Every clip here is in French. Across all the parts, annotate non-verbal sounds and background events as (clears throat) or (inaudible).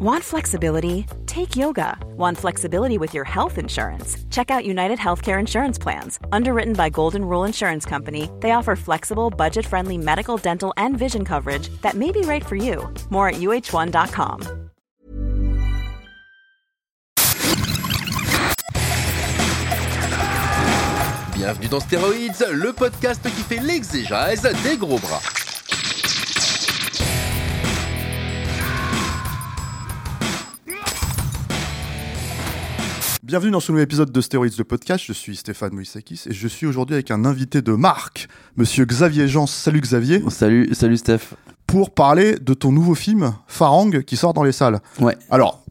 Want flexibility? Take yoga. Want flexibility with your health insurance? Check out United Healthcare Insurance Plans. Underwritten by Golden Rule Insurance Company, they offer flexible, budget friendly medical, dental, and vision coverage that may be right for you. More at uh1.com. Bienvenue dans Stéroïdes, le podcast qui fait l'exégèse des gros bras. Bienvenue dans ce nouvel épisode de Stéroïdes de podcast. Je suis Stéphane Moïsakis et je suis aujourd'hui avec un invité de marque, monsieur Xavier Jean. Salut Xavier. Salut, salut Steph. Pour parler de ton nouveau film Farang qui sort dans les salles. Ouais. Alors,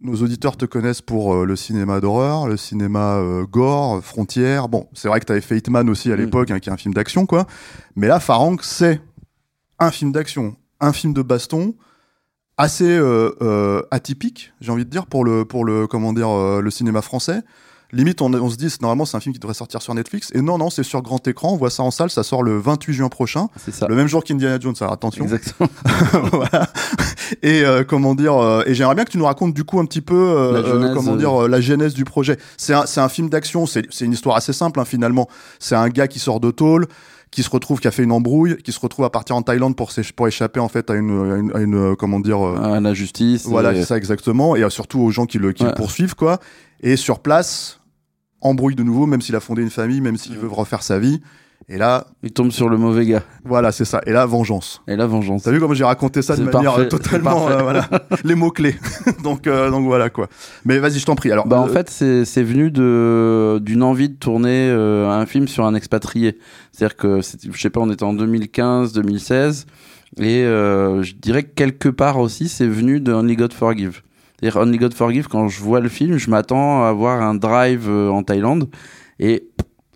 nos auditeurs te connaissent pour euh, le cinéma d'horreur, le cinéma euh, gore, frontière. Bon, c'est vrai que tu avais fait Hitman aussi à Mm. l'époque, hein, qui est un film d'action, quoi. Mais là, Farang, c'est un film d'action, un film de baston, assez euh, euh, atypique, j'ai envie de dire, pour le, pour le, comment dire, euh, le cinéma français. Limite, on, on se dit, c'est- normalement, c'est un film qui devrait sortir sur Netflix. Et non, non, c'est sur grand écran. On voit ça en salle. Ça sort le 28 juin prochain. C'est ça. Le même jour qu'Indiana Jones. Alors attention. Exactement. (laughs) voilà. Et euh, comment dire euh, Et j'aimerais bien que tu nous racontes du coup un petit peu euh, La genèse, comment dire la genèse du projet. C'est un, c'est un film d'action. C'est c'est une histoire assez simple hein, finalement. C'est un gars qui sort de tôle, qui se retrouve, qui a fait une embrouille, qui se retrouve à partir en Thaïlande pour, pour échapper en fait à une, à une, à une, euh, comment dire. euh, À la justice. voilà, et- c'est ça exactement. Et euh, surtout aux gens qui le, qui le poursuivent quoi. Et sur place, embrouille de nouveau, même s'il a fondé une famille, même s'il Mm. veut refaire sa vie. Et là, Il tombe sur le mauvais gars. voilà, c'est ça. Et là, vengeance. Et la vengeance. T'as vu comment j'ai raconté ça de manière parfait, euh, totalement euh, voilà les mots clés. (laughs) donc euh, donc voilà quoi. Mais vas-y, je t'en prie. Alors Bah, en euh, fait, c'est venu de d'une envie de tourner euh, un film sur un expatrié. C'est-à-dire que, je sais pas, on était en 2015, 2016. Et euh, je dirais que quelque part aussi, c'est venu de Only God Forgive. C'est-à-dire Only God Forgive, quand je vois le film, je m'attends à voir un drive euh, en Thaïlande. Et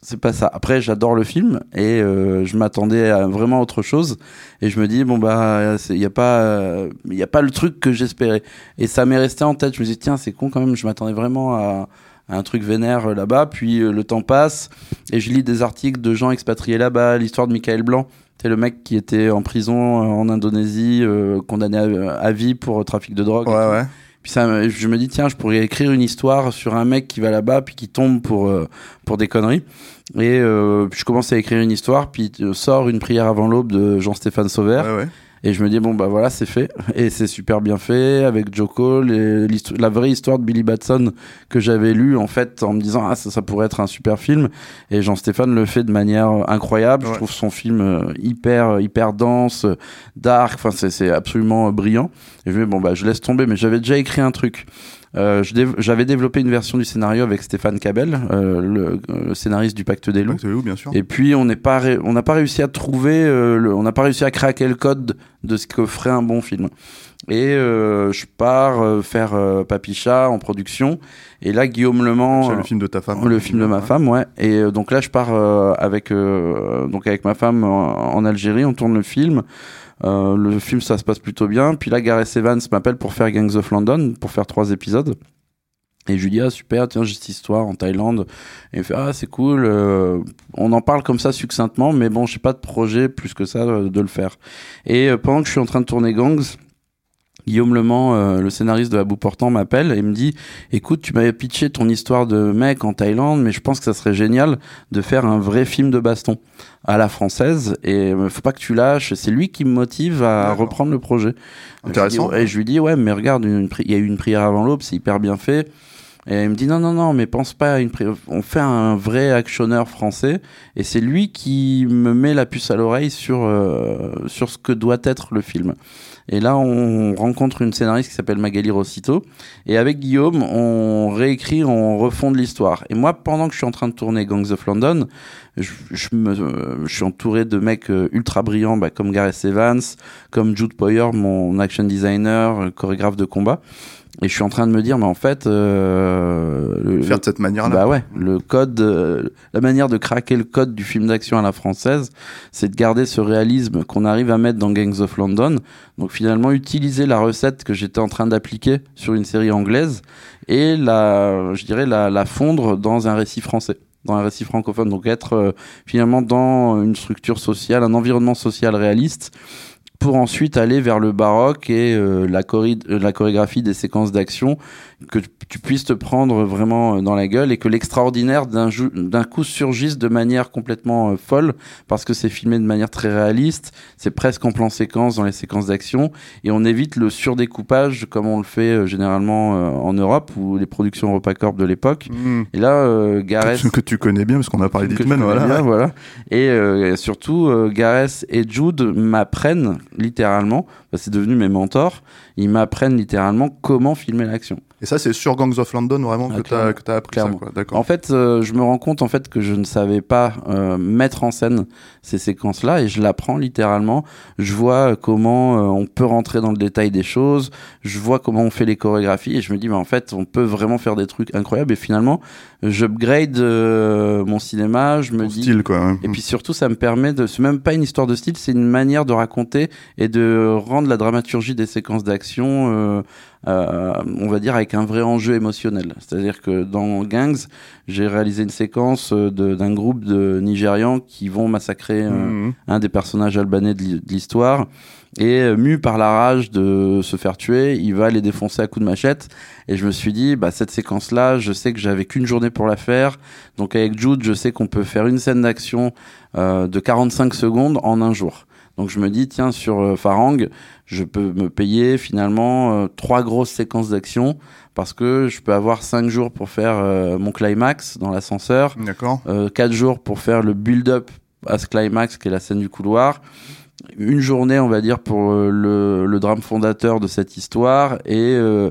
c'est pas ça. Après, j'adore le film et euh, je m'attendais à vraiment autre chose. Et je me dis bon bah il y a pas il y a pas le truc que j'espérais. Et ça m'est resté en tête. Je me dis tiens c'est con quand même. Je m'attendais vraiment à, à un truc vénère euh, là-bas. Puis euh, le temps passe et je lis des articles de gens expatriés là-bas. L'histoire de Michael Blanc. C'est le mec qui était en prison euh, en Indonésie, euh, condamné à, à vie pour euh, trafic de drogue. ouais tout. Puis ça, je me dis tiens, je pourrais écrire une histoire sur un mec qui va là-bas puis qui tombe pour euh, pour des conneries. Et euh, puis je commence à écrire une histoire, puis euh, sort une prière avant l'aube de Jean-Stéphane Sauvert. Ouais ouais. Et je me dis bon bah voilà c'est fait et c'est super bien fait avec Joe Cole et la vraie histoire de Billy Batson que j'avais lu en fait en me disant ah ça, ça pourrait être un super film et Jean-Stéphane le fait de manière euh, incroyable. Ouais. Je trouve son film euh, hyper hyper dense, euh, dark. Enfin c'est absolument euh, brillant. Et je me dis bon bah je laisse tomber mais j'avais déjà écrit un truc. Euh, j'avais développé une version du scénario avec Stéphane Cabel, euh, le, euh, le scénariste du Pacte des loups. Pacte des loups, bien sûr. Et puis on n'est pas on n'a pas réussi à trouver euh, le- on n'a pas réussi à craquer le code de ce que ferait un bon film. Et euh, je pars euh, faire euh, Papicha en production. Et là Guillaume Le Mans C'est le film de ta femme. le film de ma femme ouais. Et euh, donc là je pars euh, avec euh, donc avec ma femme en, en Algérie. On tourne le film. Euh, le film ça se passe plutôt bien. Puis là Gareth Evans m'appelle pour faire Gangs of London pour faire trois épisodes. Et je lui dis ah super tiens j'ai cette histoire en Thaïlande. Et il me fait ah c'est cool euh, on en parle comme ça succinctement mais bon j'ai pas de projet plus que ça euh, de le faire. Et euh, pendant que je suis en train de tourner Gangs Guillaume Le Mans, euh, le scénariste de À bout portant, m'appelle et me dit Écoute, tu m'avais pitché ton histoire de mec en Thaïlande, mais je pense que ça serait génial de faire un vrai film de baston à la française. Et euh, faut pas que tu lâches. C'est lui qui me motive à reprendre le projet. Intéressant. Je lui dis- Et je lui dis Ouais, mais regarde, il y a eu une prière avant l'aube, c'est hyper bien fait. Et il me dit non non non mais pense pas à une on fait un vrai actionneur français et c'est lui qui me met la puce à l'oreille sur euh, sur ce que doit être le film. Et là, on rencontre une scénariste qui s'appelle Magali Rossito. Et avec Guillaume, on réécrit, on refonde l'histoire. Et moi, pendant que je suis en train de tourner Gangs of London, je, je, me, euh, je suis entouré de mecs euh, ultra brillants, bah, comme Gareth Evans, comme Jude Poyer, mon action designer, euh, chorégraphe de combat. Et je suis en train de me dire, mais en fait, euh, le- Faire de cette manière-là. bah ouais, le code, euh, la manière de craquer le code du film d'action à la française, c'est de garder ce réalisme qu'on arrive à mettre dans Gangs of London. Donc finalement, utiliser la recette que j'étais en train d'appliquer sur une série anglaise et la, je dirais, la, la fondre dans un récit français dans un récit francophone, donc être euh, finalement dans une structure sociale, un environnement social réaliste, pour ensuite aller vers le baroque et euh, la, euh, la chorégraphie des séquences d'action que tu puisses te prendre vraiment euh, dans la gueule et que l'extraordinaire d'un coup surgisse de manière complètement euh, folle parce que c'est filmé de manière très réaliste, c'est presque en plan séquence dans les séquences d'action et on évite le surdécoupage comme on le fait euh, généralement euh, en Europe ou les productions EuropaCorp de l'époque. Hmm. Et là, euh, Gareth que tu connais bien parce qu'on a parlé d'Hitman, voilà. bien, voilà. Et euh, surtout, euh, Gareth et Jude m'apprennent littéralement, bah, c'est devenu mes mentors, ils m'apprennent littéralement comment filmer l'action. Et ça, c'est sur Gangs of London vraiment Ah, que t'as que t'as appris Clairement. ça. D'accord. En fait, euh, je me rends compte en fait que je ne savais pas euh, mettre en scène ces séquences-là et je l'apprends littéralement. Je vois euh, comment euh, on peut rentrer dans le détail des choses, je vois comment on fait les chorégraphies et je me dis, mais en fait, on peut vraiment faire des trucs incroyables et finalement, j'upgrade mon cinéma, je me Ton dis, style, quoi. Et puis surtout, ça me permet de. C'est même pas une histoire de style, c'est une manière de raconter et de rendre la dramaturgie des séquences d'action, euh, euh, on va dire, avec un vrai enjeu émotionnel. C'est-à-dire que dans Gangs, j'ai réalisé une séquence euh, d'un groupe de Nigérians qui vont massacrer Mhm. un des personnages albanais de l'hi- de l'histoire. Et mu par la rage de se faire tuer, il va les défoncer à coups de machette. Et je me suis dit, bah, cette séquence-là, je sais que j'avais qu'une journée pour la faire. Donc avec Jude, je sais qu'on peut faire une scène d'action euh, de 45 secondes en un jour. Donc je me dis, tiens, sur euh, Farang, je peux me payer finalement euh, trois grosses séquences d'action parce que je peux avoir cinq jours pour faire euh, mon climax dans l'ascenseur, D'accord. quatre jours pour faire le build-up à ce climax qui est la scène du couloir, une journée, on va dire, pour le, le drame fondateur de cette histoire et euh,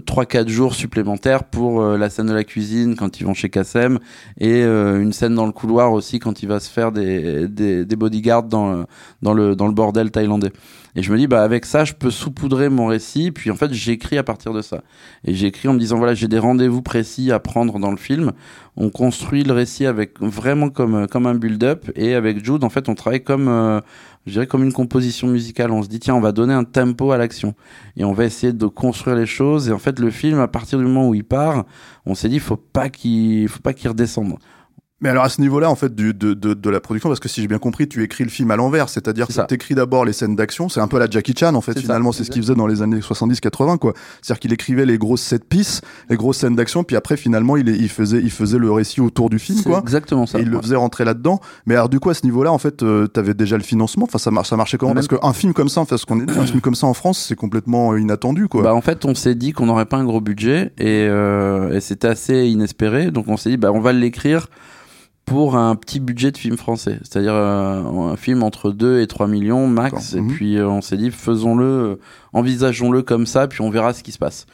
trois quatre jours supplémentaires pour euh, la scène de la cuisine quand ils vont chez Kassem et euh, une scène dans le couloir aussi quand il va se faire des, des, bodyguards dans, dans, le, dans le bordel thaïlandais. Et je me dis, bah, avec ça, je peux saupoudrer mon récit. Puis en fait, j'écris à partir de ça. Et j'écris en me disant, voilà, j'ai des rendez-vous précis à prendre dans le film. On construit le récit avec vraiment comme, comme un build-up. Et avec Jude, en fait, on travaille comme, euh, je dirais, comme une composition musicale. On se dit, tiens, on va donner un tempo à l'action. Et on va essayer de construire les choses. Fait, le film, à partir du moment où il part, on s'est dit, faut pas qu'il, faut pas qu'il redescende. Mais alors à ce niveau-là, en fait, du, de, de, de la production, parce que si j'ai bien compris, tu écris le film à l'envers, c'est-à-dire C'est que tu écris d'abord les scènes d'action, c'est un peu la Jackie Chan en fait, finalement, c'est ce qu'il faisait dans les années 70-80, quoi. C'est-à-dire qu'il écrivait les grosses set pieces, les grosses scènes d'action, puis après finalement il, il, faisait, il faisait le récit autour du film, quoi. exactement ça. Et il le faisait rentrer là-dedans. Mais alors, du coup, à ce niveau-là, en fait, euh, t'avais déjà le financement. Enfin, ça, marche, ça marchait comment? Parce qu'un film comme ça, enfin, ce qu'on est un film comme ça en France, c'est complètement euh, inattendu, quoi. Bah en fait, on s'est dit qu'on n'aurait pas un gros budget et, euh, et c'était assez inespéré. Donc on s'est dit, bah on va l'écrire pour un petit budget de film français, c'est-à-dire euh, un film entre 2 et 3 millions max. Et Mhm. puis euh, on s'est dit, faisons-le, euh, envisageons-le comme ça, puis on verra ce qui se passe.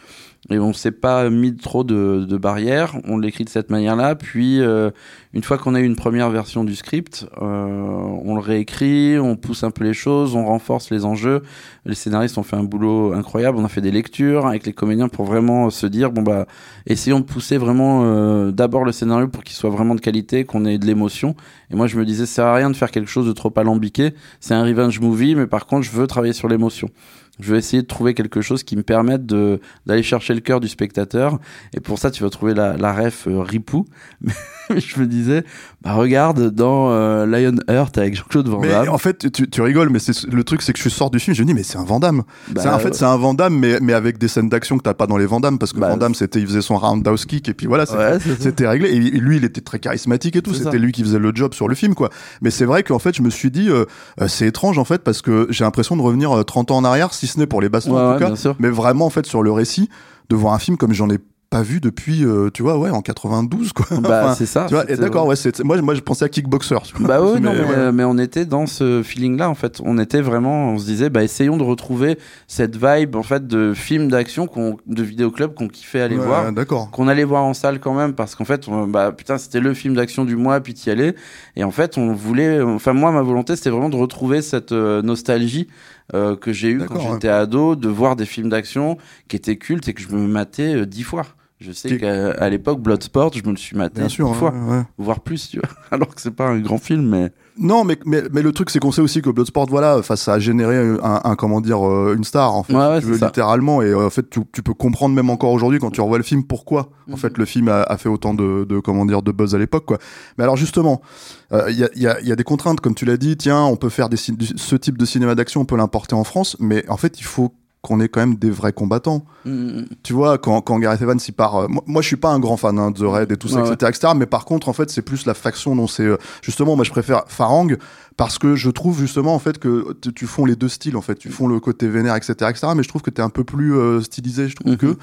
Et on s'est pas mis trop de, de barrières, on l'écrit de cette manière-là. Puis euh, une fois qu'on a eu une première version du script, euh, on le réécrit, on pousse un peu les choses, on renforce les enjeux. Les scénaristes ont fait un boulot incroyable. On a fait des lectures avec les comédiens pour vraiment se dire bon bah essayons de pousser vraiment euh, d'abord le scénario pour qu'il soit vraiment de qualité, qu'on ait de l'émotion. Et moi je me disais ça sert à rien de faire quelque chose de trop alambiqué. C'est un revenge movie, mais par contre je veux travailler sur l'émotion. Je veux essayer de trouver quelque chose qui me permette d'aller chercher le cœur du spectateur. Et pour ça, tu vas trouver la, ref euh, Ripou. (laughs) Je me disais, bah regarde dans euh, Lionheart avec Jean-Claude Van Mais Damme. en fait, tu, tu rigoles, mais c'est le truc, c'est que je sors du film, je me dis, mais c'est un Vandame. Bah, c'est en fait, c'est un Vandame, mais, mais avec des scènes d'action que t'as pas dans les Vandamme, parce que Bah, Vandame, c'était, il faisait son roundhouse kick, et puis voilà, c'était- Ouais, réglé. Et lui, il était très charismatique et tout. C'était lui qui faisait le job sur le film, quoi. Mais c'est vrai qu'en fait, je me suis dit, euh, euh, c'est étrange, en fait, parce que j'ai l'impression de revenir euh, 30 ans en arrière, si ce n'est pour les bastons, Ouais, en ouais, tout cas. Mais vraiment, en fait, sur le récit, de voir un film comme j'en ai pas vu depuis, euh, tu vois, ouais, en 92, quoi. Bah, Enfin, c'est ça. tu vois, d'accord, ouais, c'est, moi, moi, je pensais à Kickboxer. Bah ouais, (laughs) non, Mais, ouais. euh, mais on était dans ce feeling-là, en fait. On était vraiment, on se disait, bah essayons de retrouver cette vibe, en fait, de film d'action, qu'on, de vidéoclub qu'on kiffait aller Ouais, voir. D'accord. qu'on allait voir en salle quand même parce qu'en fait on- bah putain c'était le film d'action du mois puis t'y allais et en fait on voulait enfin moi ma volonté c'était vraiment de retrouver cette euh, nostalgie euh, que j'ai eu quand j'étais ado de voir des films d'action qui étaient cultes et que je me matais dix fois Je sais qu'à à l'époque, Bloodsport, je me le suis maté Bien sûr. une fois, ouais, ouais. voire plus, tu vois. (laughs) Alors que c'est pas un grand film, mais Non, mais, mais, mais le truc, c'est qu'on sait aussi que Bloodsport, voilà, ça a généré un, un, comment dire, euh, une star, en fait, Ouais, si tu veux, littéralement. Et euh, en fait, tu, tu peux comprendre même encore aujourd'hui, quand tu revois le film, pourquoi, en Mhm. fait, le film a, a fait autant de, de, comment dire, de buzz à l'époque, quoi. Mais alors, justement, euh, il y, a, y, a, y a des contraintes, comme tu l'as dit, tiens, on peut faire des, ce type de cinéma d'action, on peut l'importer en France, mais en fait, il faut qu'on ait quand même des vrais combattants. Mm, Tu vois, quand, quand Gareth Evans il part, euh, moi, moi, je suis pas un grand fan hein, de The Raid et tout ça, Ouais, etc., etc. Mais par contre, en fait, c'est plus la faction dont c'est. euh, justement, moi, je préfère Farang parce que je trouve justement en fait que tu, tu fonds les deux styles en fait. Tu fonds le côté vénère, etc., etc. Mais je trouve que t'es un peu plus euh, stylisé, je trouve Mhm. que.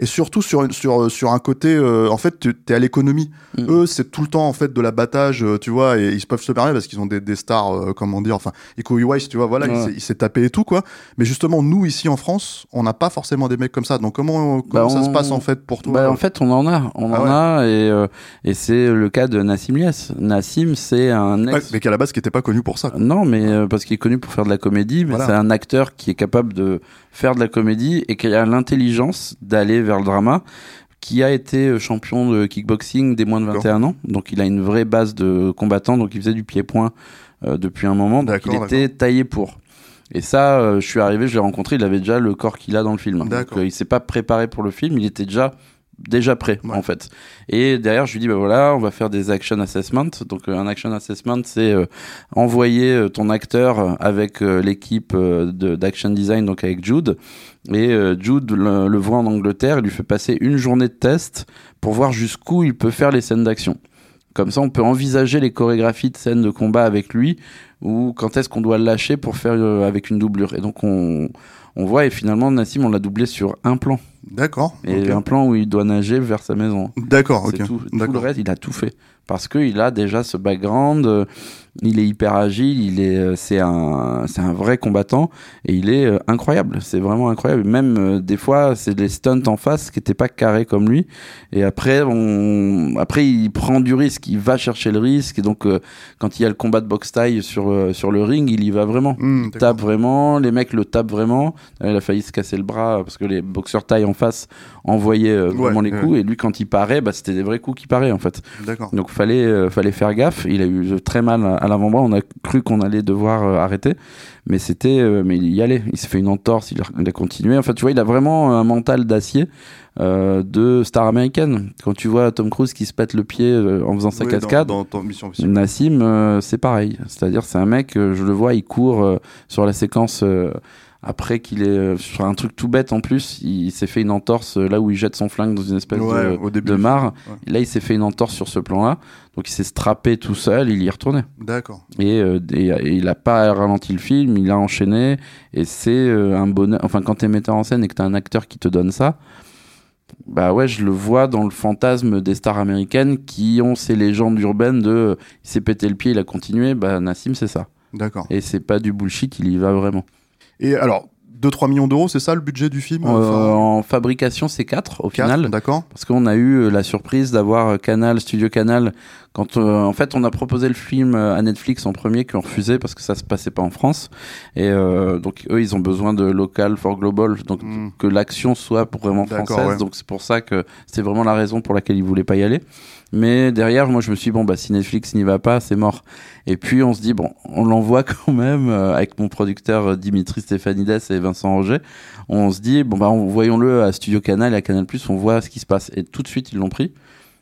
Et surtout sur sur sur un côté, euh, en fait, tu es à l'économie. Mhm. Eux, c'est tout le temps en fait de l'abattage, euh, tu vois, et ils peuvent se permettre parce qu'ils ont des, des stars, euh, comment dire, enfin, Iko Uwais, tu vois, voilà, il Ouais. s'est- il s'est tapé et tout quoi. Mais justement, nous ici en France, on n'a pas forcément des mecs comme ça. Donc comment comment Bah, ça se passe en fait pour toi Bah, en fait, on en a, on Ah en ouais. a, et, euh, et c'est le cas de Nassim Lies. Nassim, c'est un Ouais, ex. mais qu'à la base qui était pas connu pour ça. quoi. Non, mais euh, parce qu'il est connu pour faire de la comédie, mais Voilà. c'est un acteur qui est capable de faire de la comédie et qui a l'intelligence d'aller vers le drama, qui a été euh, champion de kickboxing des moins de D'accord. 21 ans, donc il a une vraie base de combattant, donc il faisait du pied-point euh, depuis un moment, donc il était taillé pour. Et ça, euh, je suis arrivé, je l'ai rencontré, il avait déjà le corps qu'il a dans le film. Donc, D'accord. euh, il s'est pas préparé pour le film, il était déjà déjà prêt Ouais. en fait. Et derrière, je lui dis bah voilà, on va faire des action assessment. Donc euh, un action assessment, c'est euh, envoyer euh, ton acteur avec euh, l'équipe euh, de- d'action design, donc avec Jude. Et Jude le, le voit en Angleterre, il lui fait passer une journée de test pour voir jusqu'où il peut faire les scènes d'action. Comme ça, on peut envisager les chorégraphies de scènes de combat avec lui, ou quand est-ce qu'on doit le lâcher pour faire avec une doublure. Et donc on, on voit, et finalement, Nassim, on l'a doublé sur un plan. D'accord. Et un plan où il doit nager vers sa maison. D'accord. Ok. tout. Tout le reste, il a tout fait. Parce qu'il a déjà ce background, euh, il est hyper agile, il est, euh, c'est un, c'est un vrai combattant et il est euh, incroyable. C'est vraiment incroyable. Même euh, des fois, c'est des stunts en face qui étaient pas carrés comme lui. Et après, on, après, il prend du risque, il va chercher le risque. Et donc, quand il y a le combat de boxe taille sur sur le ring, il y va vraiment. Hmm, Il d'accord. tape vraiment, les mecs le tapent vraiment. Euh, Il a failli se casser le bras euh, parce que les boxeurs taille en face envoyaient euh, vraiment Ouais, les ouais. coups et lui quand il paraît, bah, c'était des vrais coups qui paraient en fait. Donc fallait euh, fallait faire gaffe. Il a eu très mal à, à l'avant-bras. On a cru qu'on allait devoir euh, arrêter, mais c'était mais il y allait. Il s'est fait une entorse. Il a, il a continué. Enfin tu vois, il a vraiment un mental d'acier. de star américaine. Quand tu vois Tom Cruise qui se pète le pied en faisant sa cascade, Dans, dans, Mission. Nassim, c'est pareil. C'est-à-dire, c'est un mec, je le vois, il court sur la séquence après qu'il est euh, sur un truc tout bête en plus. Il, s'est fait une entorse euh, là où il jette son flingue dans une espèce Ouais, de, au début de du mare. ouais. Là, il s'est fait une entorse sur ce plan-là. Donc, il s'est strappé tout seul, il y est retourné. D'accord. Et, euh, et- et il a pas ralenti le film, il a enchaîné. Et c'est euh, un bonheur. Enfin, quand t'es metteur en scène et que t'as un acteur qui te donne ça, bah ouais, je le vois dans le fantasme des stars américaines qui ont ces légendes urbaines de euh, il s'est pété le pied, il a continué. Bah, Nassim, c'est ça. D'accord. Et c'est pas du bullshit, il y va vraiment. Et alors, 2-3 millions d'euros, c'est ça le budget du film Euh, Enfin, en fabrication, c'est 4 au quatre, final. D'accord. Parce qu'on a eu euh, la surprise d'avoir euh, Canal, Studio Canal, quand euh, en fait on a proposé le film euh, à Netflix en premier, qui ont refusé parce que ça se passait pas en France. Et euh, donc eux, ils ont besoin de local for global, donc Hmm. que l'action soit pour vraiment française. ouais. Donc c'est pour ça que c'est vraiment la raison pour laquelle ils voulaient pas y aller. Mais derrière, moi je me suis dit, bon bah si Netflix n'y va pas, c'est mort. Et puis on se dit bon, on l'envoie (laughs) quand même euh, avec mon producteur euh, Dimitri Stéphanides et Vincent Roger. On se dit bon bah voyons-le à Studio Canal et à Canal on voit ce qui se passe. Et tout de suite ils l'ont pris.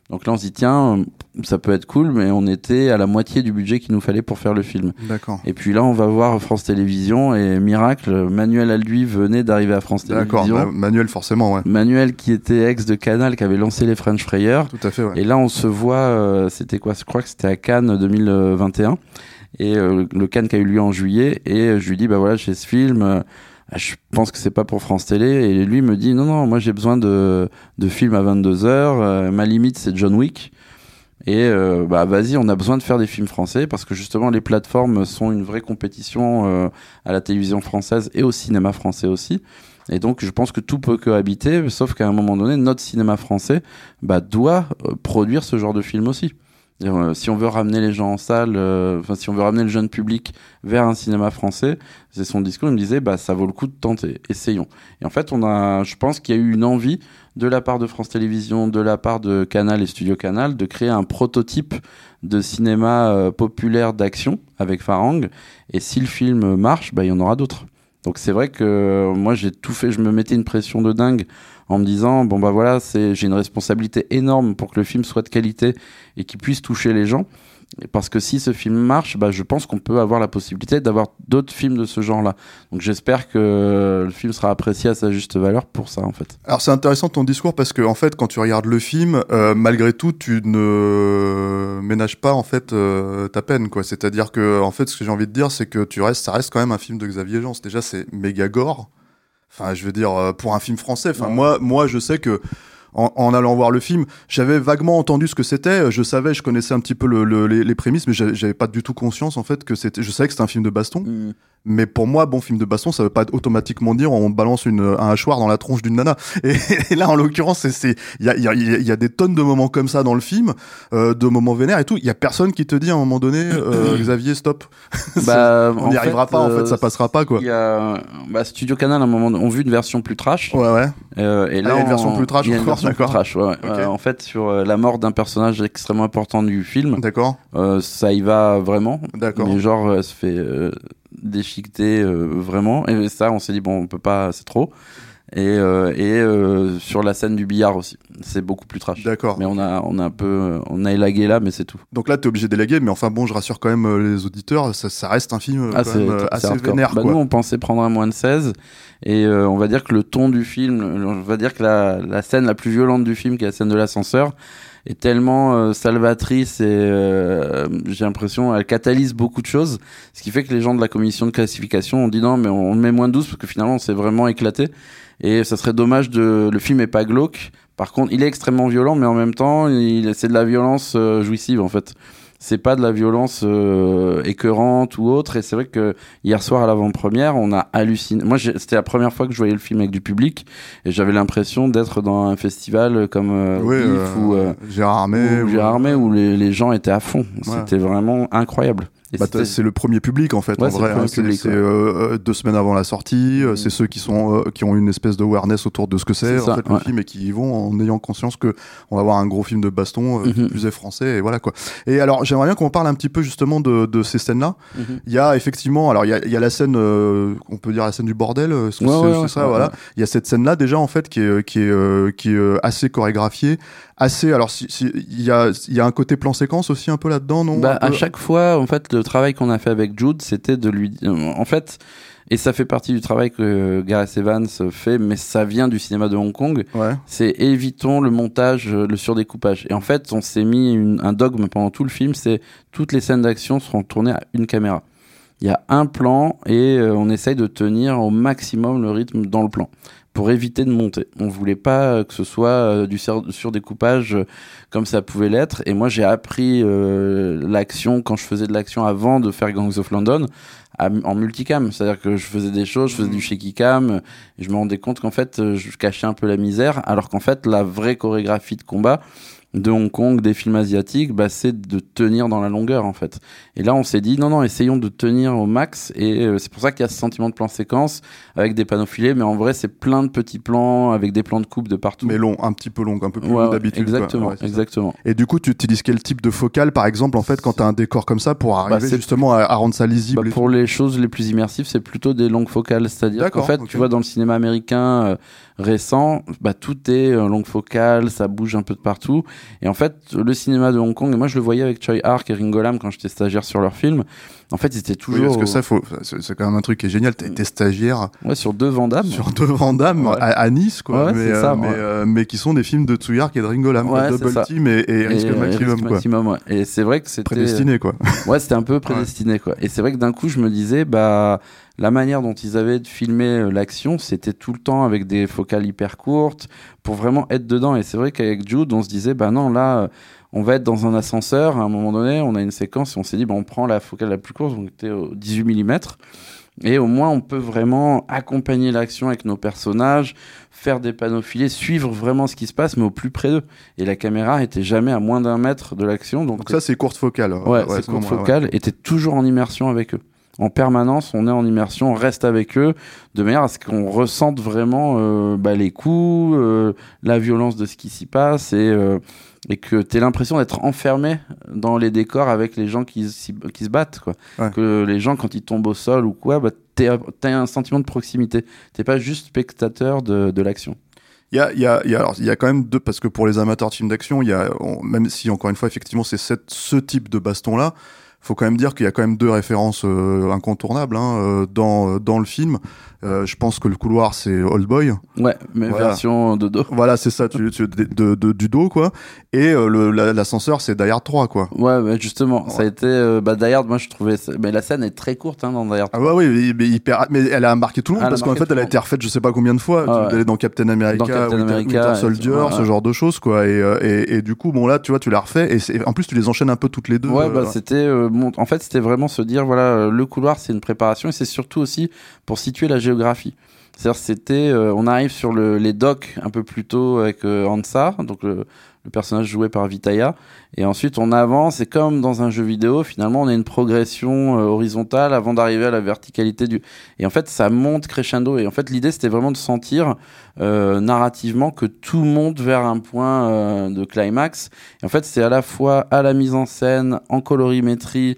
Donc là on se dit tiens, ça peut être cool, mais on était à la moitié du budget qu'il nous fallait pour faire le film. D'accord. Et puis là on va voir France Télévisions et miracle, Manuel Alduy venait d'arriver à France D'accord. Télévisions. Ma- Manuel, forcément, ouais. Manuel qui était ex de Canal, qui avait lancé les French Frayeurs. Tout à fait, ouais. Et là, on se voit, euh, c'était quoi? Je crois que c'était à Cannes 2021. Et euh, le Cannes qui a eu lieu en juillet. Et je lui dis, bah voilà, j'ai ce film. euh, je pense que c'est pas pour France Télé. Et lui me dit, non, non, moi j'ai besoin de, de films à 22 heures. Euh, ma limite, c'est John Wick. Et euh, bah vas-y, on a besoin de faire des films français parce que justement les plateformes sont une vraie compétition euh, à la télévision française et au cinéma français aussi. Et donc je pense que tout peut cohabiter, sauf qu'à un moment donné, notre cinéma français bah, doit euh, produire ce genre de film aussi. Euh, si on veut ramener les gens en salle, euh, enfin si on veut ramener le jeune public vers un cinéma français, c'est son discours. Il me disait, bah ça vaut le coup de tenter, essayons. Et en fait, on a, je pense qu'il y a eu une envie de la part de France Télévisions, de la part de Canal et Studio Canal, de créer un prototype de cinéma euh, populaire d'action avec Farang. Et si le film marche, bah il y en aura d'autres. Donc c'est vrai que euh, moi j'ai tout fait, je me mettais une pression de dingue en me disant bon bah voilà c'est j'ai une responsabilité énorme pour que le film soit de qualité et qu'il puisse toucher les gens parce que si ce film marche bah je pense qu'on peut avoir la possibilité d'avoir d'autres films de ce genre là donc j'espère que le film sera apprécié à sa juste valeur pour ça en fait Alors c'est intéressant ton discours parce que en fait quand tu regardes le film, euh, malgré tout tu ne ménages pas en fait euh, ta peine quoi. C'est-à-dire que en fait ce que j'ai envie de dire c'est que tu restes, ça reste quand même un film de Xavier Jean. Déjà c'est méga gore. Enfin je veux dire euh, pour un film français. Enfin Ouais. moi moi je sais que en, en allant voir le film, j'avais vaguement entendu ce que c'était. Je savais, je connaissais un petit peu le, le- les, les prémices, mais j'avais pas du tout conscience en fait que c'était. Je savais que c'était un film de baston. Mais pour moi, bon film de baston, ça veut pas automatiquement dire on balance une, un hachoir dans la tronche d'une nana. (laughs) Et, et là, en l'occurrence, c'est- il y a, y, a, y a des tonnes de moments comme ça dans le film, euh, de moments vénères et tout. Il y a personne qui te dit à un moment donné, euh, (clears throat) Xavier, stop. bah, (laughs) on n'y arrivera pas, en euh, fait, ça passera pas quoi. il y a bah, Studio Canal à un moment ont vu une version plus trash Ouais, ouais. Euh, et Ah, là, y a une on- version plus trash il y a une encore, version trash, ouais. Euh, en fait, sur euh, la mort d'un personnage extrêmement important du film, D'accord, euh, ça y va vraiment. d'accord. Mais genre, elle se fait déchiqueter vraiment. Et ça, on s'est dit, bon, on peut pas, c'est trop. Et, euh, et euh, sur la scène du billard aussi, c'est beaucoup plus trash. D'accord. Mais on a, on a un peu, euh, on a élagué là, mais c'est tout. Donc là, t'es obligé d'élaguer, mais enfin bon, je rassure quand même euh, les auditeurs, ça, ça reste un film euh, Ah, quand même, assez hardcore. vénère, Bah, quoi. nous, on pensait prendre un moins de 16. Et euh, on va dire que le ton du film, on va dire que la, la scène la plus violente du film, qui est la scène de l'ascenseur, est tellement euh, salvatrice et euh, j'ai l'impression elle catalyse beaucoup de choses. Ce qui fait que les gens de la commission de classification ont dit non, mais on met moins de 12 parce que finalement on s'est vraiment éclaté. Et ça serait dommage de. Le film est pas glauque. Par contre, il est extrêmement violent, mais en même temps, il... c'est de la violence euh, jouissive en fait c'est pas de la violence euh, écœurante ou autre. Et c'est vrai que hier soir à l'avant-première, on a halluciné. Moi, c'était la première fois que je voyais le film avec du public et j'avais l'impression d'être dans un festival comme euh, Oui, BIF euh, ou, euh, Gérard Armé. ou Gérard Armé, où les, les gens étaient à fond. C'était vraiment incroyable. Bah, c'est le premier public en fait Ouais, en vrai hein. c'est ouais. euh, euh, deux semaines avant la sortie euh, Mm. c'est ceux qui sont euh, qui ont une espèce de awareness autour de ce que c'est ça, en fait le film et qui y vont en ayant conscience que on va avoir un gros film de baston euh, Mhm. plus est français et voilà quoi et alors j'aimerais bien qu'on parle un petit peu justement de, de ces scènes là Mhm. il y a effectivement alors il y a, y a la scène euh, on peut dire la scène du bordel c'est ça voilà il y a cette scène là déjà en fait qui est qui est euh, qui est euh, assez chorégraphiée assez alors si, si- il y a il y a un côté plan séquence aussi un peu là dedans non? Bah, à chaque fois, en fait, le travail qu'on a fait avec Jude, c'était de lui, en fait, et ça fait partie du travail que Gareth Evans fait, mais ça vient du cinéma de Hong Kong. ouais c'est évitons le montage, le surdécoupage. Et en fait, on s'est mis une- un dogme pendant tout le film, c'est toutes les scènes d'action seront tournées à une caméra. Il y a un plan et euh, on essaye de tenir au maximum le rythme dans le plan pour éviter de monter. On voulait pas euh, que ce soit euh, du sur- surdécoupage euh, comme ça pouvait l'être. Et moi, j'ai appris euh, l'action quand je faisais de l'action avant de faire Gangs of London à- en multicam. C'est-à-dire que je faisais des choses, je faisais du shaky cam, et je me rendais compte qu'en fait, je cachais un peu la misère, alors qu'en fait, la vraie chorégraphie de combat de Hong Kong, des films asiatiques, bah, c'est de tenir dans la longueur, en fait. Et là, on s'est dit, non, non, essayons de tenir au max, et euh, c'est pour ça qu'il y a ce sentiment de plan séquence, avec des panneaux filés, mais en vrai, c'est plein de petits plans, avec des plans de coupe de partout. mais long, un petit peu long, un peu plus Ouais, long ouais, d'habitude. exactement, Ouais, c'est ça. exactement. Et du coup, tu utilises quel type de focale, par exemple, en fait, quand t'as un décor comme ça, pour arriver Bah, c'est- justement à, à rendre ça lisible Bah, pour les choses les plus immersives, c'est plutôt des longues focales. C'est-à-dire qu'en fait, tu vois, dans le cinéma américain euh, récent, bah, tout est euh, longue focale, ça bouge un peu de partout. Et en fait, le cinéma de Hong Kong, et moi je le voyais avec Choi Ark et Ringo Lam quand j'étais stagiaire sur leur film, en fait, ils étaient Oui, toujours parce que ça, faut, c'est quand même un truc qui est génial. Été stagiaire ouais, sur deux Vandamme. sur deux Vandamme Ouais. à, à Nice, quoi. Ouais, mais, euh, ça, mais, ouais. euh, mais qui sont des films de Tsuyark et de Ringo Lam. Double. Team et, et Risque euh, Maximum, Risque quoi. Maximum. Et c'est vrai que c'était Prédestiné, quoi. Ouais, c'était un peu prédestiné, quoi. Et c'est vrai que d'un coup, je me disais, bah, la manière dont ils avaient de filmer euh, l'action, c'était tout le temps avec des focales hyper courtes pour vraiment être dedans. Et c'est vrai qu'avec Jude, on se disait, bah non, là, euh, on va être dans un ascenseur. À un moment donné, on a une séquence et on s'est dit, bah, on prend la focale la plus courte, donc était au 18 mm. Et au moins, on peut vraiment accompagner l'action avec nos personnages, faire des panneaux filés, suivre vraiment ce qui se passe, mais au plus près d'eux. Et la caméra était jamais à moins d'un mètre de l'action. Donc, Donc ça, c'est courte focale. ouais, c'est courte focale, était toujours en immersion avec eux. En permanence, on est en immersion, on reste avec eux, de manière à ce qu'on ressente vraiment euh, bah, les coups, euh, la violence de ce qui s'y passe, et, euh, et que tu aies l'impression d'être enfermé dans les décors avec les gens qui, se battent. Quoi. Ouais. Que les gens, quand ils tombent au sol ou quoi, bah, tu as un sentiment de proximité. T'es pas juste spectateur de, de l'action. Il y a, il y, a, il y, a, alors, il y a quand même deux, parce que pour les amateurs de films d'action, il y a, on- même si encore une fois, effectivement, c'est ce type de baston-là, faut quand même dire qu'il y a quand même deux références euh, incontournables hein, euh, dans, dans le film. Euh, je pense que le couloir, c'est Old Boy. Ouais, mais Voilà. version de dos. (laughs) Voilà, c'est ça, tu, tu, de, de- de- du dos, quoi. Et euh, la- l'ascenseur, c'est Die Hard 3, quoi. Ouais, bah, justement, ça a été. Euh, bah, Die Hard, moi je trouvais. ça- Mais la scène est très courte hein, dans Die Hard. Ah ouais, oui, mais, hyper, mais elle a marqué tout le monde Elle parce qu'en fait, elle a été refaite je sais pas combien de fois. Ah est dans Captain America, Dans Captain Winter, America, Winter Soldier, ouais, ouais. ce genre de choses, quoi. Et, euh, et, et du coup, bon, là, tu vois, tu l'as refait. Et en plus, tu les enchaînes un peu toutes les deux. Ouais, euh, bah, c'était. euh, En fait, c'était vraiment se dire voilà, euh, le couloir, c'est une préparation et c'est surtout aussi pour situer la géographie. C'est-à-dire, c'était. euh, on arrive sur le, les docks un peu plus tôt avec euh, Hansa, donc le, personnage joué par Vitaya. Et ensuite, on avance. Et comme dans un jeu vidéo, finalement, on a une progression euh, horizontale avant d'arriver à la verticalité du. Et en fait, ça monte crescendo. Et en fait, l'idée, c'était vraiment de sentir euh, narrativement que tout monte vers un point de climax. Et en fait, c'est à la fois à la mise en scène, en colorimétrie,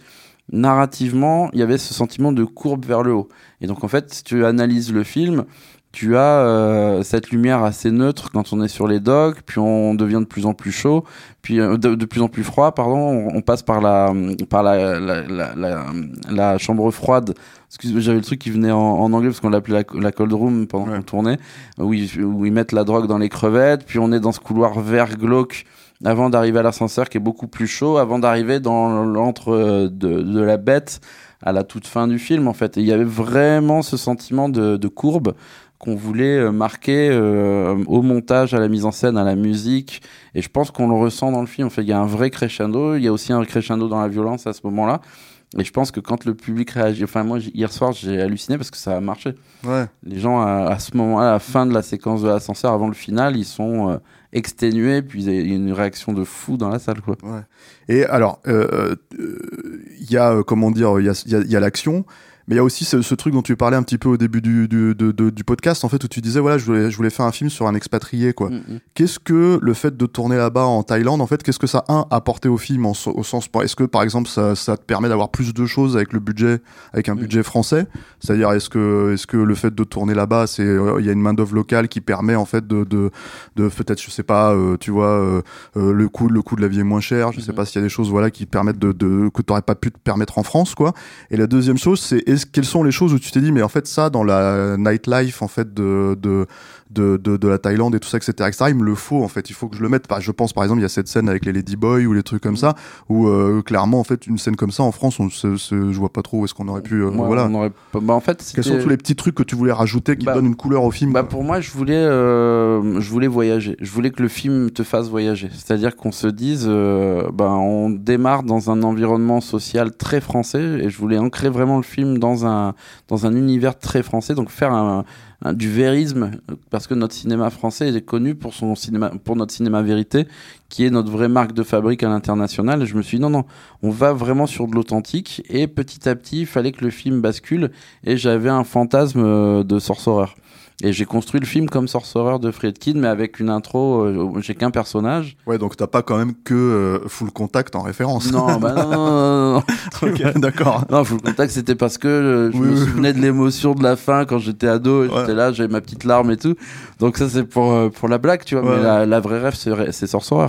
narrativement, il y avait ce sentiment de courbe vers le haut. Et donc, en fait, si tu analyses le film, tu as euh, cette lumière assez neutre quand on est sur les docks, puis on devient de plus en plus chaud, puis euh, de, de plus en plus froid, pardon. On, on passe par la par la la, la, chambre froide. Excuse-moi, j'avais le truc qui venait en, en anglais parce qu'on l'appelait la, la cold room pendant Ouais. qu'on tournait, où ils, où ils mettent la drogue dans les crevettes, puis on est dans ce couloir vert glauque avant d'arriver à l'ascenseur qui est beaucoup plus chaud, avant d'arriver dans l'antre euh, de, de la bête à la toute fin du film en fait. Et il y avait vraiment ce sentiment de, de courbe qu'on voulait euh, marquer euh, au montage, à la mise en scène, à la musique. Et je pense qu'on le ressent dans le film. En fait, il y a un vrai crescendo. Il y a aussi un crescendo dans la violence à ce moment-là. Et je pense que quand le public réagit, enfin moi hier soir j'ai halluciné parce que ça a marché. Ouais. Les gens à, à ce moment-là, à la fin de la séquence de l'ascenseur, avant le final, ils sont euh, exténués, puis il y a une réaction de fou dans la salle quoi. Et alors, euh, euh, il y a, euh, comment dire, il y a, y a l'action, mais il y a aussi ce, ce truc dont tu parlais un petit peu au début du, du, de- de- du podcast, en fait, où tu disais, voilà, je voulais, je voulais faire un film sur un expatrié, quoi. Mm, mm. Qu'est-ce que le fait de tourner là-bas en Thaïlande, en fait, qu'est-ce que ça a apporté au film en, au sens, est-ce que par exemple ça, ça te permet d'avoir plus de choses avec le budget, avec un Mm. budget français, c'est-à-dire est-ce que, est-ce que le fait de tourner là-bas, c'est, euh, il y a une main d'œuvre locale qui permet en fait de, de, de peut-être, je sais pas, euh, tu vois, euh, le coût, le coût de la vie est moins cher, je sais Mhm. pas s'il y a des choses voilà qui te permettent de, de que t'aurais pas pu te permettre en France, quoi. Et la deuxième chose, c'est quelles sont les choses où tu t'es dit, mais en fait ça dans la nightlife en fait de de, de, de la Thaïlande et tout ça, etc., etc., il me le faut en fait. Il faut que je le mette. Je pense par exemple, il y a cette scène avec les Ladyboys ou les trucs comme ça, où euh, clairement en fait une scène comme ça en France, on se, se- je vois pas trop où est-ce qu'on aurait pu. euh, Ouais, voilà. on aurait pas- bah, en fait, Quels sont tous les petits trucs que tu voulais rajouter qui Bah, donnent une couleur au film Bah pour moi, je voulais, euh, je voulais voyager. Je voulais que le film te fasse voyager. C'est-à-dire qu'on se dise, on démarre dans un environnement social très français et je voulais ancrer vraiment le film dans un dans un univers très français. Donc faire un, un- du vérisme parce que notre cinéma français est connu pour son cinéma, pour notre cinéma vérité, qui est notre vraie marque de fabrique à l'international. Je me suis dit non non, on va vraiment sur de l'authentique et petit à petit, il fallait que le film bascule et j'avais un fantasme euh, de Sorcerer. Et j'ai construit le film comme Sorcerer de Friedkin, mais avec une intro, euh, j'ai qu'un personnage. Ouais, donc t'as pas quand même que euh, Full Contact en référence. Non, bah non, non, non, non. (laughs) ok, d'accord. Non, Full Contact, c'était parce que euh, je Oui, me oui. souvenais de l'émotion de la fin quand j'étais ado, et Ouais. j'étais là, j'avais ma petite larme et tout. Donc ça, c'est pour, euh, pour la blague, tu vois. Ouais. Mais la, la vraie rêve, c'est Sorcerer.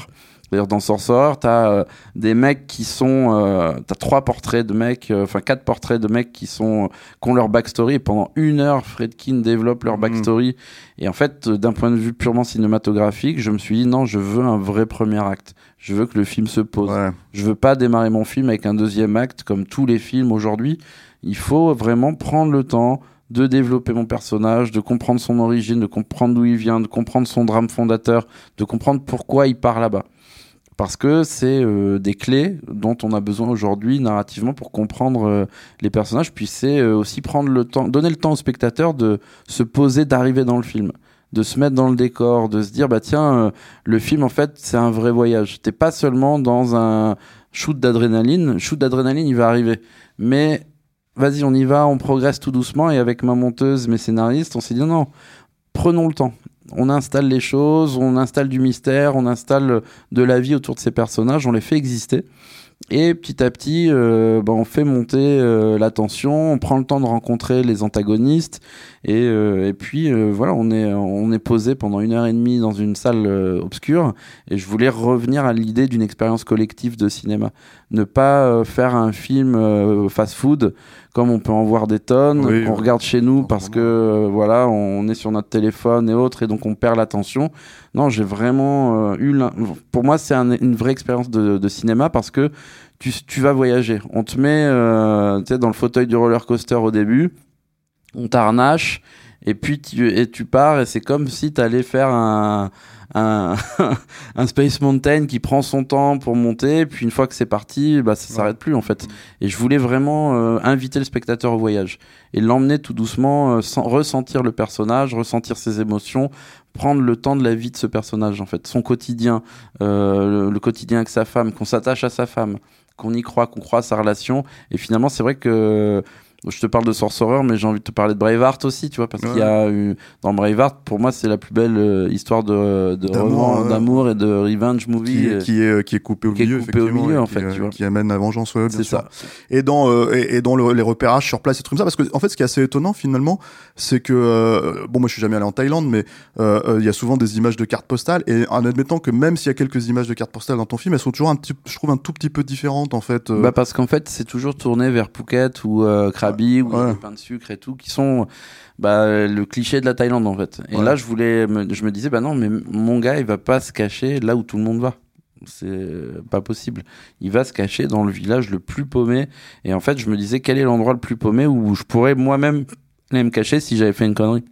D'ailleurs, dans Sorcerer, t'as euh, des mecs qui sont, euh, t'as trois portraits de mecs, euh, enfin quatre portraits de mecs qui sont, qui ont leur backstory. Et pendant une heure, Fredkin développe leur Mhm. backstory. Et en fait, euh, d'un point de vue purement cinématographique, je me suis dit non, je veux un vrai premier acte. Je veux que le film se pose. Ouais. Je veux pas démarrer mon film avec un deuxième acte comme tous les films aujourd'hui. Il faut vraiment prendre le temps de développer mon personnage, de comprendre son origine, de comprendre d'où il vient, de comprendre son drame fondateur, de comprendre pourquoi il part là-bas. Parce que c'est euh, des clés dont on a besoin aujourd'hui narrativement pour comprendre euh, les personnages. Puis c'est euh, aussi prendre le temps, donner le temps au spectateur de se poser, d'arriver dans le film, de se mettre dans le décor, de se dire bah tiens, le film en fait c'est un vrai voyage. T'es pas seulement dans un shoot d'adrénaline. Shoot d'adrénaline, il va arriver, mais vas-y, on y va, on progresse tout doucement. Et avec ma monteuse, mes scénaristes, on s'est dit non, prenons le temps. On installe les choses, on installe du mystère, on installe de la vie autour de ces personnages, on les fait exister. Et petit à petit, euh, bah, on fait monter euh, la tension, on prend le temps de rencontrer les antagonistes, et, euh, et puis euh, voilà, on est on est posé pendant une heure et demie dans une salle euh, obscure. Et je voulais revenir à l'idée d'une expérience collective de cinéma, ne pas euh, faire un film euh, fast-food comme on peut en voir des tonnes, Oui, qu'on oui. regarde chez nous parce que euh, voilà, on est sur notre téléphone et autres, et donc on perd l'attention. Non, j'ai vraiment euh, eu. Pour moi, c'est un- une vraie expérience de, de cinéma parce que tu, tu vas voyager. On te met euh, dans le fauteuil du roller coaster au début, on t'arnache, et puis tu, et tu pars, et c'est comme si tu allais faire un, un, (laughs) un Space Mountain qui prend son temps pour monter, et puis une fois que c'est parti, bah, ça Ouais. s'arrête plus en fait. Et je voulais vraiment euh, inviter le spectateur au voyage et l'emmener tout doucement, euh, sans ressentir le personnage, ressentir ses émotions, prendre le temps de la vie de ce personnage en fait, son quotidien, euh, le, le quotidien avec sa femme, qu'on s'attache à sa femme, qu'on y croit, qu'on croit à sa relation. Et finalement, c'est vrai que je te parle de Sorcerer, mais j'ai envie de te parler de Braveheart aussi, tu vois, parce Ouais. qu'il y a eu, dans Braveheart, pour moi, c'est la plus belle euh, histoire de de D'amour, d'amour et de revenge movie. qui, euh, qui est qui est coupé au qui est milieu coupé au milieu, en qui, fait, euh, tu vois. qui amène la vengeance ouais, bien c'est sûr. ça. et dans euh, et, et dans le- les repérages sur place et trucs comme ça parce que en fait ce qui est assez étonnant finalement c'est que euh, bon moi je suis jamais allé en Thaïlande mais euh, euh, il y a souvent des images de cartes postales et en admettant que même s'il y a quelques images de cartes postales dans ton film elles sont toujours un petit je trouve un tout petit peu différentes en fait euh. Bah parce qu'en fait, c'est toujours tourné vers Phuket ou euh, Ou Ouais. les pains de sucre et tout, qui sont bah, le cliché de la Thaïlande en fait. Et Ouais. là, je voulais, me, je me disais, bah non, mais mon gars, il va pas se cacher là où tout le monde va. C'est euh, pas possible. Il va se cacher dans le village le plus paumé. Et en fait, je me disais, quel est l'endroit le plus paumé où je pourrais moi-même aller me cacher si j'avais fait une connerie?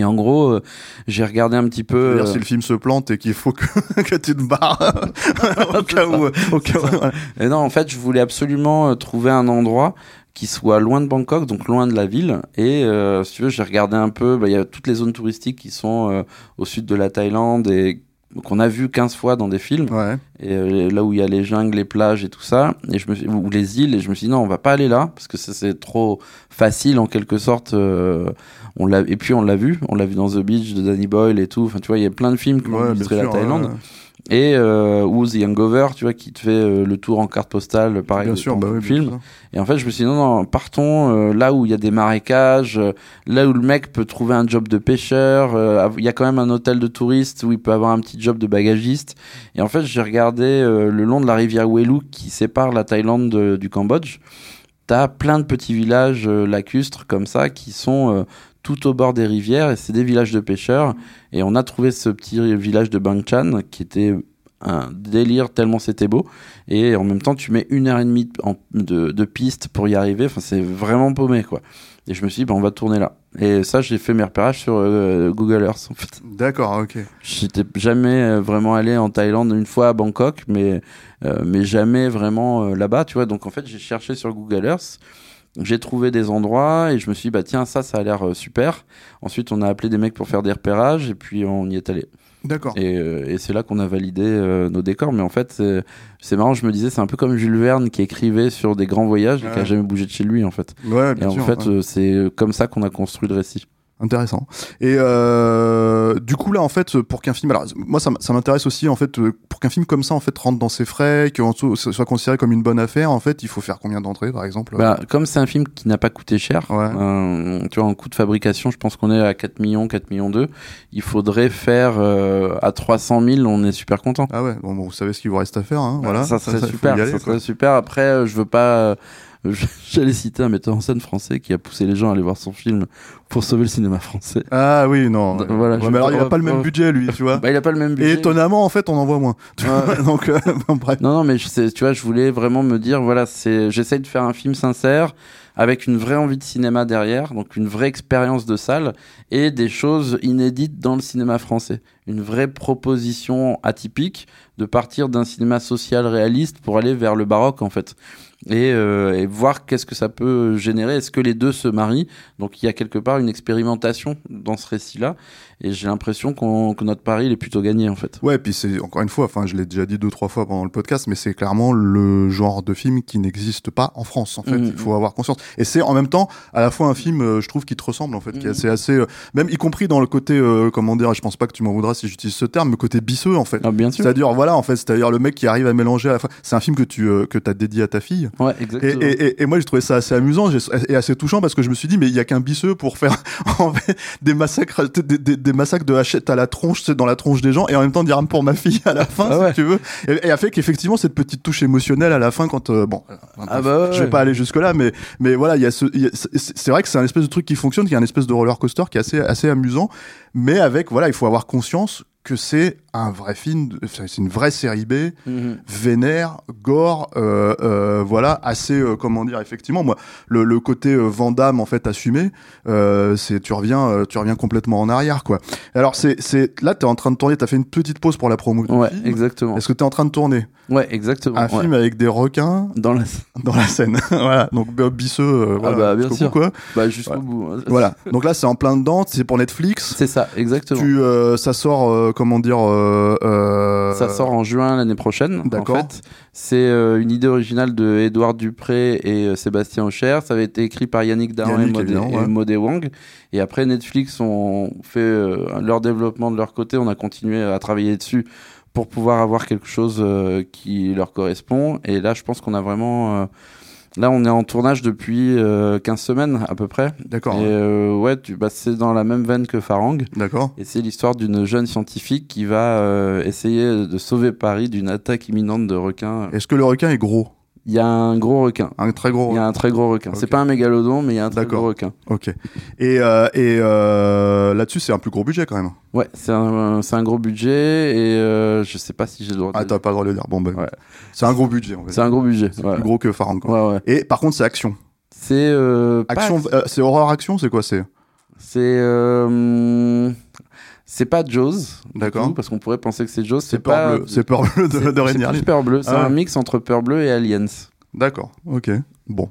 Et en gros, euh, j'ai regardé un petit peu. C'est-à-dire euh, si le film se plante et qu'il faut que, (laughs) que tu te barres (laughs) (laughs) au cas où au cas où voilà. Et non, en fait, je voulais absolument euh, trouver un endroit qui soit loin de Bangkok, donc loin de la ville. Et euh, si tu veux, j'ai regardé un peu, bah, il y a toutes les zones touristiques qui sont euh, au sud de la Thaïlande et qu'on a vu 15 fois dans des films. ouais Et euh, là où il y a les jungles, les plages et tout ça, et je me suis, ou les îles, et je me suis dit non, on va pas aller là parce que ça, c'est trop facile en quelque sorte. euh, on l'a, et puis on l'a vu, on l'a vu dans The Beach de Danny Boyle et tout. Enfin, tu vois, il y a plein de films qui ont ouais la Thaïlande ouais. Et euh, ou The Hangover, tu vois, qui te fait euh, le tour en carte postale, pareil, bien sûr bah oui bien film. sûr. Et en fait, je me suis dit non, non, partons euh, là où il y a des marécages, euh, là où le mec peut trouver un job de pêcheur. euh, Il y a quand même un hôtel de touristes où il peut avoir un petit job de bagagiste. Et en fait, j'ai regardé euh, le long de la rivière Welu qui sépare la Thaïlande de- du Cambodge. T'as plein de petits villages lacustres comme ça qui sont euh, tout au bord des rivières et c'est des villages de pêcheurs. Et on a trouvé ce petit village de Bangchan qui était un délire tellement c'était beau. Et en même temps, tu mets une heure et demie de, de piste pour y arriver. Enfin, c'est vraiment paumé, quoi. Et je me suis dit, bah, on va tourner là. Et ça, j'ai fait mes repérages sur euh, Google Earth, en fait. d'accord ok J'étais jamais euh, vraiment allé en Thaïlande une fois à Bangkok, mais, euh, mais jamais vraiment euh, là-bas, tu vois. Donc, en fait, j'ai cherché sur Google Earth. J'ai trouvé des endroits et je me suis dit, bah tiens, ça, ça a l'air euh, super. Ensuite, on a appelé des mecs pour faire des repérages et puis on y est allé. d'accord Et, euh, et c'est là qu'on a validé euh, nos décors. Mais en fait, c'est- marrant, je me disais, c'est un peu comme Jules Verne qui écrivait sur des grands voyages et qui a jamais bougé de chez lui, en fait. ouais Et bien en sûr fait, ouais. euh, c'est comme ça qu'on a construit le récit. Intéressant. Et euh, du coup là en fait pour qu'un film alors moi ça, ça m'intéresse aussi en fait euh, pour qu'un film comme ça en fait rentre dans ses frais que soit considéré comme une bonne affaire en fait il faut faire combien d'entrées par exemple Bah, comme c'est un film qui n'a pas coûté cher, Ouais. euh, tu vois, en coût de fabrication, je pense qu'on est à 4 millions, 4 millions 2. Il faudrait faire euh, à 300 000, on est super content. Ah ouais bon, bon, vous savez ce qu'il vous reste à faire hein, voilà ça serait il faut super. aller, ça serait super. Après, euh, je veux pas. (laughs) euh, J'allais citer un metteur en scène français qui a poussé les gens à aller voir son film pour sauver le cinéma français. Ah oui non D- voilà, Ouais, mais alors il a on- pas le même on- budget lui tu vois (laughs) Bah, il a pas le même et budget. étonnamment en fait on en voit moins Ouais. (laughs) donc euh, bon, bref Non, non, mais je tu vois, je voulais vraiment me dire, voilà, c'est, j'essaye de faire un film sincère avec une vraie envie de cinéma derrière, donc une vraie expérience de salle et des choses inédites dans le cinéma français. une vraie proposition atypique de partir d'un cinéma social réaliste pour aller vers le baroque en fait et, euh, et voir qu'est-ce que ça peut générer. Est-ce que les deux se marient? Donc il y a quelque part une expérimentation dans ce récit-là, et j'ai l'impression qu'on que notre pari il est plutôt gagné en fait. Ouais, puis c'est encore une fois, enfin je l'ai déjà dit deux trois fois pendant le podcast, mais c'est clairement le genre de film qui n'existe pas en France en fait. Mhm. Il faut avoir conscience. Et c'est en même temps à la fois un film, euh, je trouve, qui te ressemble en fait, qui est Mhm. assez assez, euh, même y compris dans le côté, euh, comment dire, je pense pas que tu m'en voudras si j'utilise ce terme, le côté bisseux en fait. Ah, bien sûr. C'est-à-dire voilà en fait, c'est-à-dire le mec qui arrive à mélanger à la fois. C'est un film que tu euh, que t'as dédié à ta fille. Ouais, Et, exactement. et, et, et moi j'ai trouvé ça assez amusant et assez touchant parce que je me suis dit mais il y a qu'un bisseux pour faire (laughs) en fait, des massacres des, des, des massacres de hachette à la tronche c'est dans la tronche des gens et en même temps dire pour ma fille à la (laughs) fin Ah si tu veux et, et a fait qu'effectivement cette petite touche émotionnelle à la fin quand euh, bon Ah bah ouais, je vais ouais. pas aller jusque là mais mais voilà il y a ce c'est vrai que c'est un espèce de truc qui fonctionne qui est un espèce de roller coaster qui est assez assez amusant mais avec voilà il faut avoir conscience que c'est un vrai film c'est une vraie série B Mhm. vénère, gore, euh, euh, voilà, assez, euh, comment dire, effectivement, moi, le, le côté Vandame en fait assumé, c'est tu reviens, tu reviens complètement en arrière, quoi. Alors c'est, c'est, là, t'es en train de tourner, t'as fait une petite pause pour la promo. Ouais, film. exactement. Est-ce que t'es en train de tourner? Ouais, exactement. un ouais. film avec des requins Dans la... dans la scène (laughs) Voilà, donc Bisseux, euh, voilà, bah, bien sûr. bout, quoi. Bah, jusqu'au Ouais. bout. hein. Voilà, donc là, c'est en plein dedans, c'est pour Netflix. C'est ça, exactement. Tu, ça sort, comment dire, euh, euh, Ça sort en juin l'année prochaine. D'accord. En fait, c'est euh, une idée originale de Édouard Dupré et Sébastien Aucher. Ça avait été écrit par Yannick Dahan et Modé, ouais. et Modé Wang. Et après, Netflix ont fait leur développement de leur côté. On a continué à travailler dessus pour pouvoir avoir quelque chose qui leur correspond. Et là, je pense qu'on a vraiment. Là, on est en tournage depuis euh, 15 semaines à peu près. D'accord, Et euh, ouais, tu, bah, c'est dans la même veine que Farang. d'accord. Et c'est l'histoire d'une jeune scientifique qui va euh, essayer de sauver Paris d'une attaque imminente de requins. Est-ce que le requin est gros? Il y a un gros requin. Un très gros Il y a un très gros requin. C'est pas un mégalodon, mais il y a un très gros requin. Ok. Et, euh, et euh, là-dessus, c'est un plus gros budget quand même. Ouais, c'est un, un gros budget et euh, je sais pas si j'ai le droit de Ah, t'as pas le droit de le dire. Bon, ben, Ouais. c'est un gros budget. En fait. C'est un gros budget. C'est ouais. plus gros que Farang. Quoi. Ouais. Et par contre, c'est action. C'est euh, pas- Action, c'est horreur action, c'est quoi C'est? C'est c'est pas Jaws. D'accord. Parce qu'on pourrait penser que c'est Jaws. c'est pas bleu. C'est peur bleu de, de Rainier c'est peur bleu. C'est Ah un mix entre peur bleu et Aliens. D'accord. Ok. Bon.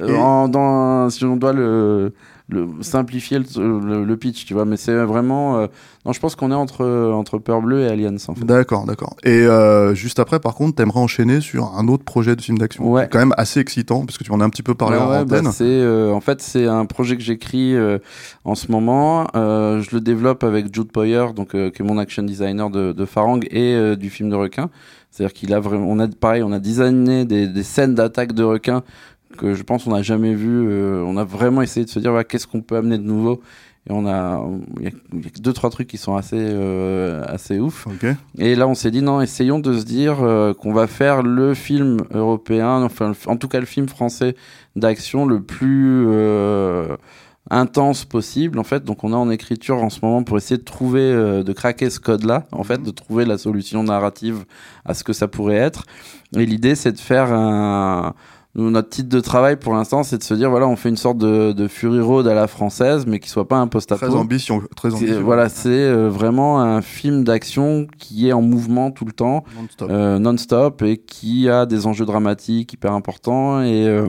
Euh, Et- en- dans, si on doit le, le simplifier le, le- le pitch, tu vois, mais c'est vraiment. euh, non, je pense qu'on est entre entre Peur Bleu et Aliens en fait. D'accord, d'accord. Et euh, juste après, par contre, t'aimerais enchaîner sur un autre projet de film d'action. Ouais. qui est Quand même assez excitant, parce que tu m'en as un petit peu parlé Ouais, en ouais, bah, antenne. c'est euh, en fait c'est un projet que j'écris euh, en ce moment. Euh, je le développe avec Jude Poyer, donc euh, qui est mon action designer de, de Farang et euh, du film de requin. C'est-à-dire qu'il a vraiment, on a pareil, on a designé des, des scènes d'attaque de requins que je pense on n'a jamais vu. euh, on a vraiment essayé de se dire voilà, qu'est-ce qu'on peut amener de nouveau? Et on a, il y, a il y a deux trois trucs qui sont assez euh, assez ouf. Et là, on s'est dit non, essayons de se dire euh, qu'on va faire le film européen, enfin, en tout cas le film français d'action le plus intense possible, en fait. Donc, on est en écriture en ce moment pour essayer de trouver, euh, de craquer ce code-là, en fait, de trouver la solution narrative à ce que ça pourrait être. Et l'idée, c'est de faire un nous, notre titre de travail pour l'instant, c'est de se dire voilà, on fait une sorte de, de Fury Road à la française, mais qui soit pas un post-apo. Très ambition, très ambitieux. Voilà, c'est euh, vraiment un film d'action qui est en mouvement tout le temps, Non-stop. euh, non-stop, et qui a des enjeux dramatiques hyper importants, et euh,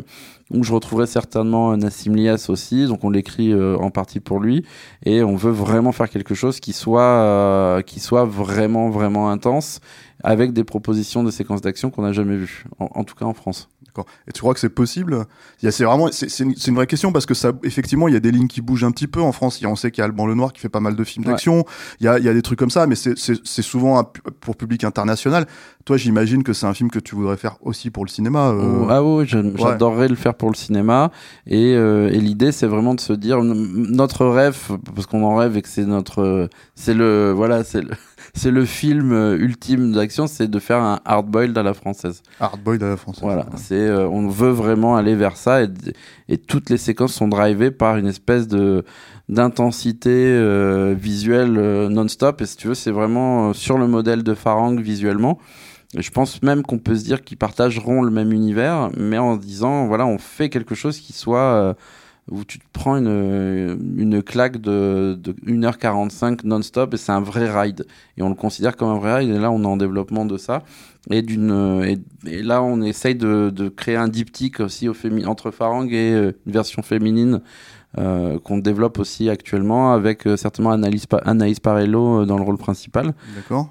où je retrouverai certainement Nassim Lias aussi, donc on l'écrit euh, en partie pour lui, et on veut vraiment faire quelque chose qui soit, euh, qui soit vraiment, vraiment intense, avec des propositions de séquences d'action qu'on n'a jamais vues, en, en tout cas en France. Et tu crois que c'est possible? C'est vraiment, c'est une, une vraie question parce que ça, effectivement, il y a des lignes qui bougent un petit peu en France. Il y a- on sait qu'il y a Alban Lenoir qui fait pas mal de films Ouais. d'action. Il y a, y a des trucs comme ça, mais c'est- souvent pour public international. Toi, j'imagine que c'est un film que tu voudrais faire aussi pour le cinéma. euh, Oh, Ah oui, j'adorerais le faire pour le cinéma. Et, euh, et l'idée, c'est vraiment de se dire notre rêve, parce qu'on en rêve et que c'est notre, c'est le, voilà, c'est le, (laughs) c'est le film euh, ultime d'action, c'est de faire un hard boiled à la française. Hardboiled à la française. Voilà, c'est, euh, on veut vraiment aller vers ça et, et toutes les séquences sont drivées par une espèce de d'intensité visuelle non-stop. Et si tu veux, c'est vraiment sur le modèle de Farang visuellement. Je pense même qu'on peut se dire qu'ils partageront le même univers, mais en disant, voilà, on fait quelque chose qui soit euh, où tu te prends une, une claque de, de 1h45 non-stop et c'est un vrai ride. Et on le considère comme un vrai ride et là on est en développement de ça. Et, d'une, et, là on essaye de, de créer un diptyque aussi au entre Farang et euh, une version féminine euh, qu'on développe aussi actuellement avec euh, certainement Anaïs, Pa- Anaïs Parello euh, dans le rôle principal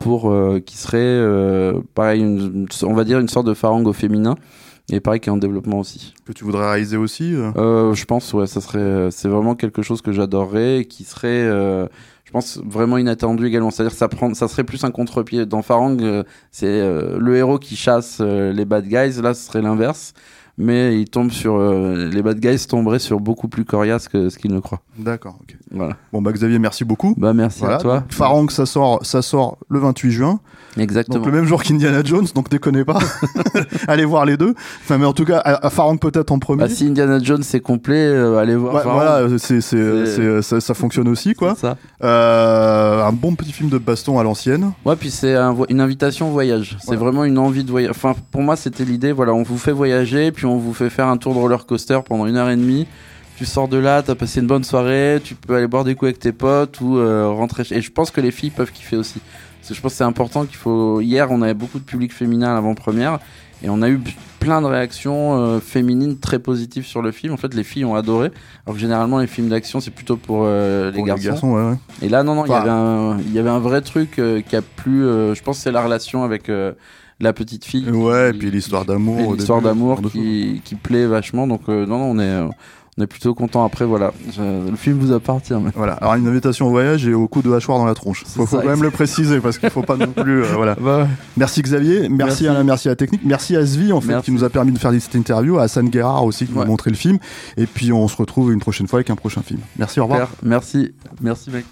pour euh, qui serait euh, pareil une- on va dire une sorte de Farang au féminin et pareil qui est en développement aussi. Que tu voudrais réaliser aussi euh? Euh, je pense, ouais, ça serait, euh, c'est vraiment quelque chose que j'adorerais et qui serait, euh, je pense, vraiment inattendu également. C'est-à-dire, que ça prend, ça serait plus un contre-pied. Dans Farang, euh, c'est euh, le héros qui chasse euh, les bad guys. Là, ce serait l'inverse. Mais il tombe sur, euh, les bad guys tomberaient sur beaucoup plus coriace que ce qu'ils ne croient. D'accord. ok. Voilà. Bon bah Xavier, merci beaucoup. Bah, merci Voilà. à toi. Farang, ça sort, ça sort le 28 juin. Exactement. Donc le même jour qu'Indiana Jones, donc déconnez pas. (laughs) (laughs) Allez voir les deux. Enfin, mais en tout cas, à, à Farang peut-être en premier. Bah, si Indiana Jones c'est complet, euh, allez voir. Ouais, voilà, c'est, c'est- ça, ça fonctionne aussi, quoi. Ça. Euh, un bon petit film de baston à l'ancienne. Ouais, puis c'est un une invitation au voyage. C'est Voilà. vraiment une envie de voyage. Enfin, pour moi, c'était l'idée. Voilà, on vous fait voyager, puis on vous fait faire un tour de roller coaster pendant une heure et demie. Tu sors de là, t'as passé une bonne soirée, tu peux aller boire des coups avec tes potes ou euh, rentrer. chez- Et je pense que les filles peuvent kiffer aussi. Parce que je pense que c'est important qu'il faut. Hier, on avait beaucoup de public féminin à l'avant-première et on a eu plein de réactions euh, féminines très positives sur le film. En fait, les filles ont adoré. Alors que généralement, les films d'action, c'est plutôt pour euh, les, Pour garçons. ouais, ouais. Et là, non, non, il y avait un, il y avait un vrai truc euh, qui a plu. je pense que c'est la relation avec la petite fille. Ouais, qui- et puis l'histoire d'amour. l'histoire d'amour qui, qui plaît vachement. Donc, euh, non, non, on est, euh, on est plutôt content. Après, voilà, Je- le film vous appartient. mais- Voilà, alors une invitation au voyage et au coup de hachoir dans la tronche. Faut, faut quand même le préciser parce qu'il faut pas non plus. euh, voilà. (laughs) Merci Xavier, merci, Merci. Alain, merci à la technique, merci à Svi en fait Merci. qui nous a permis de faire cette interview, à Hassan Guerrard aussi qui nous a montré le film. Et puis on se retrouve une prochaine fois avec un prochain film. Merci, au revoir. Merci, merci mec.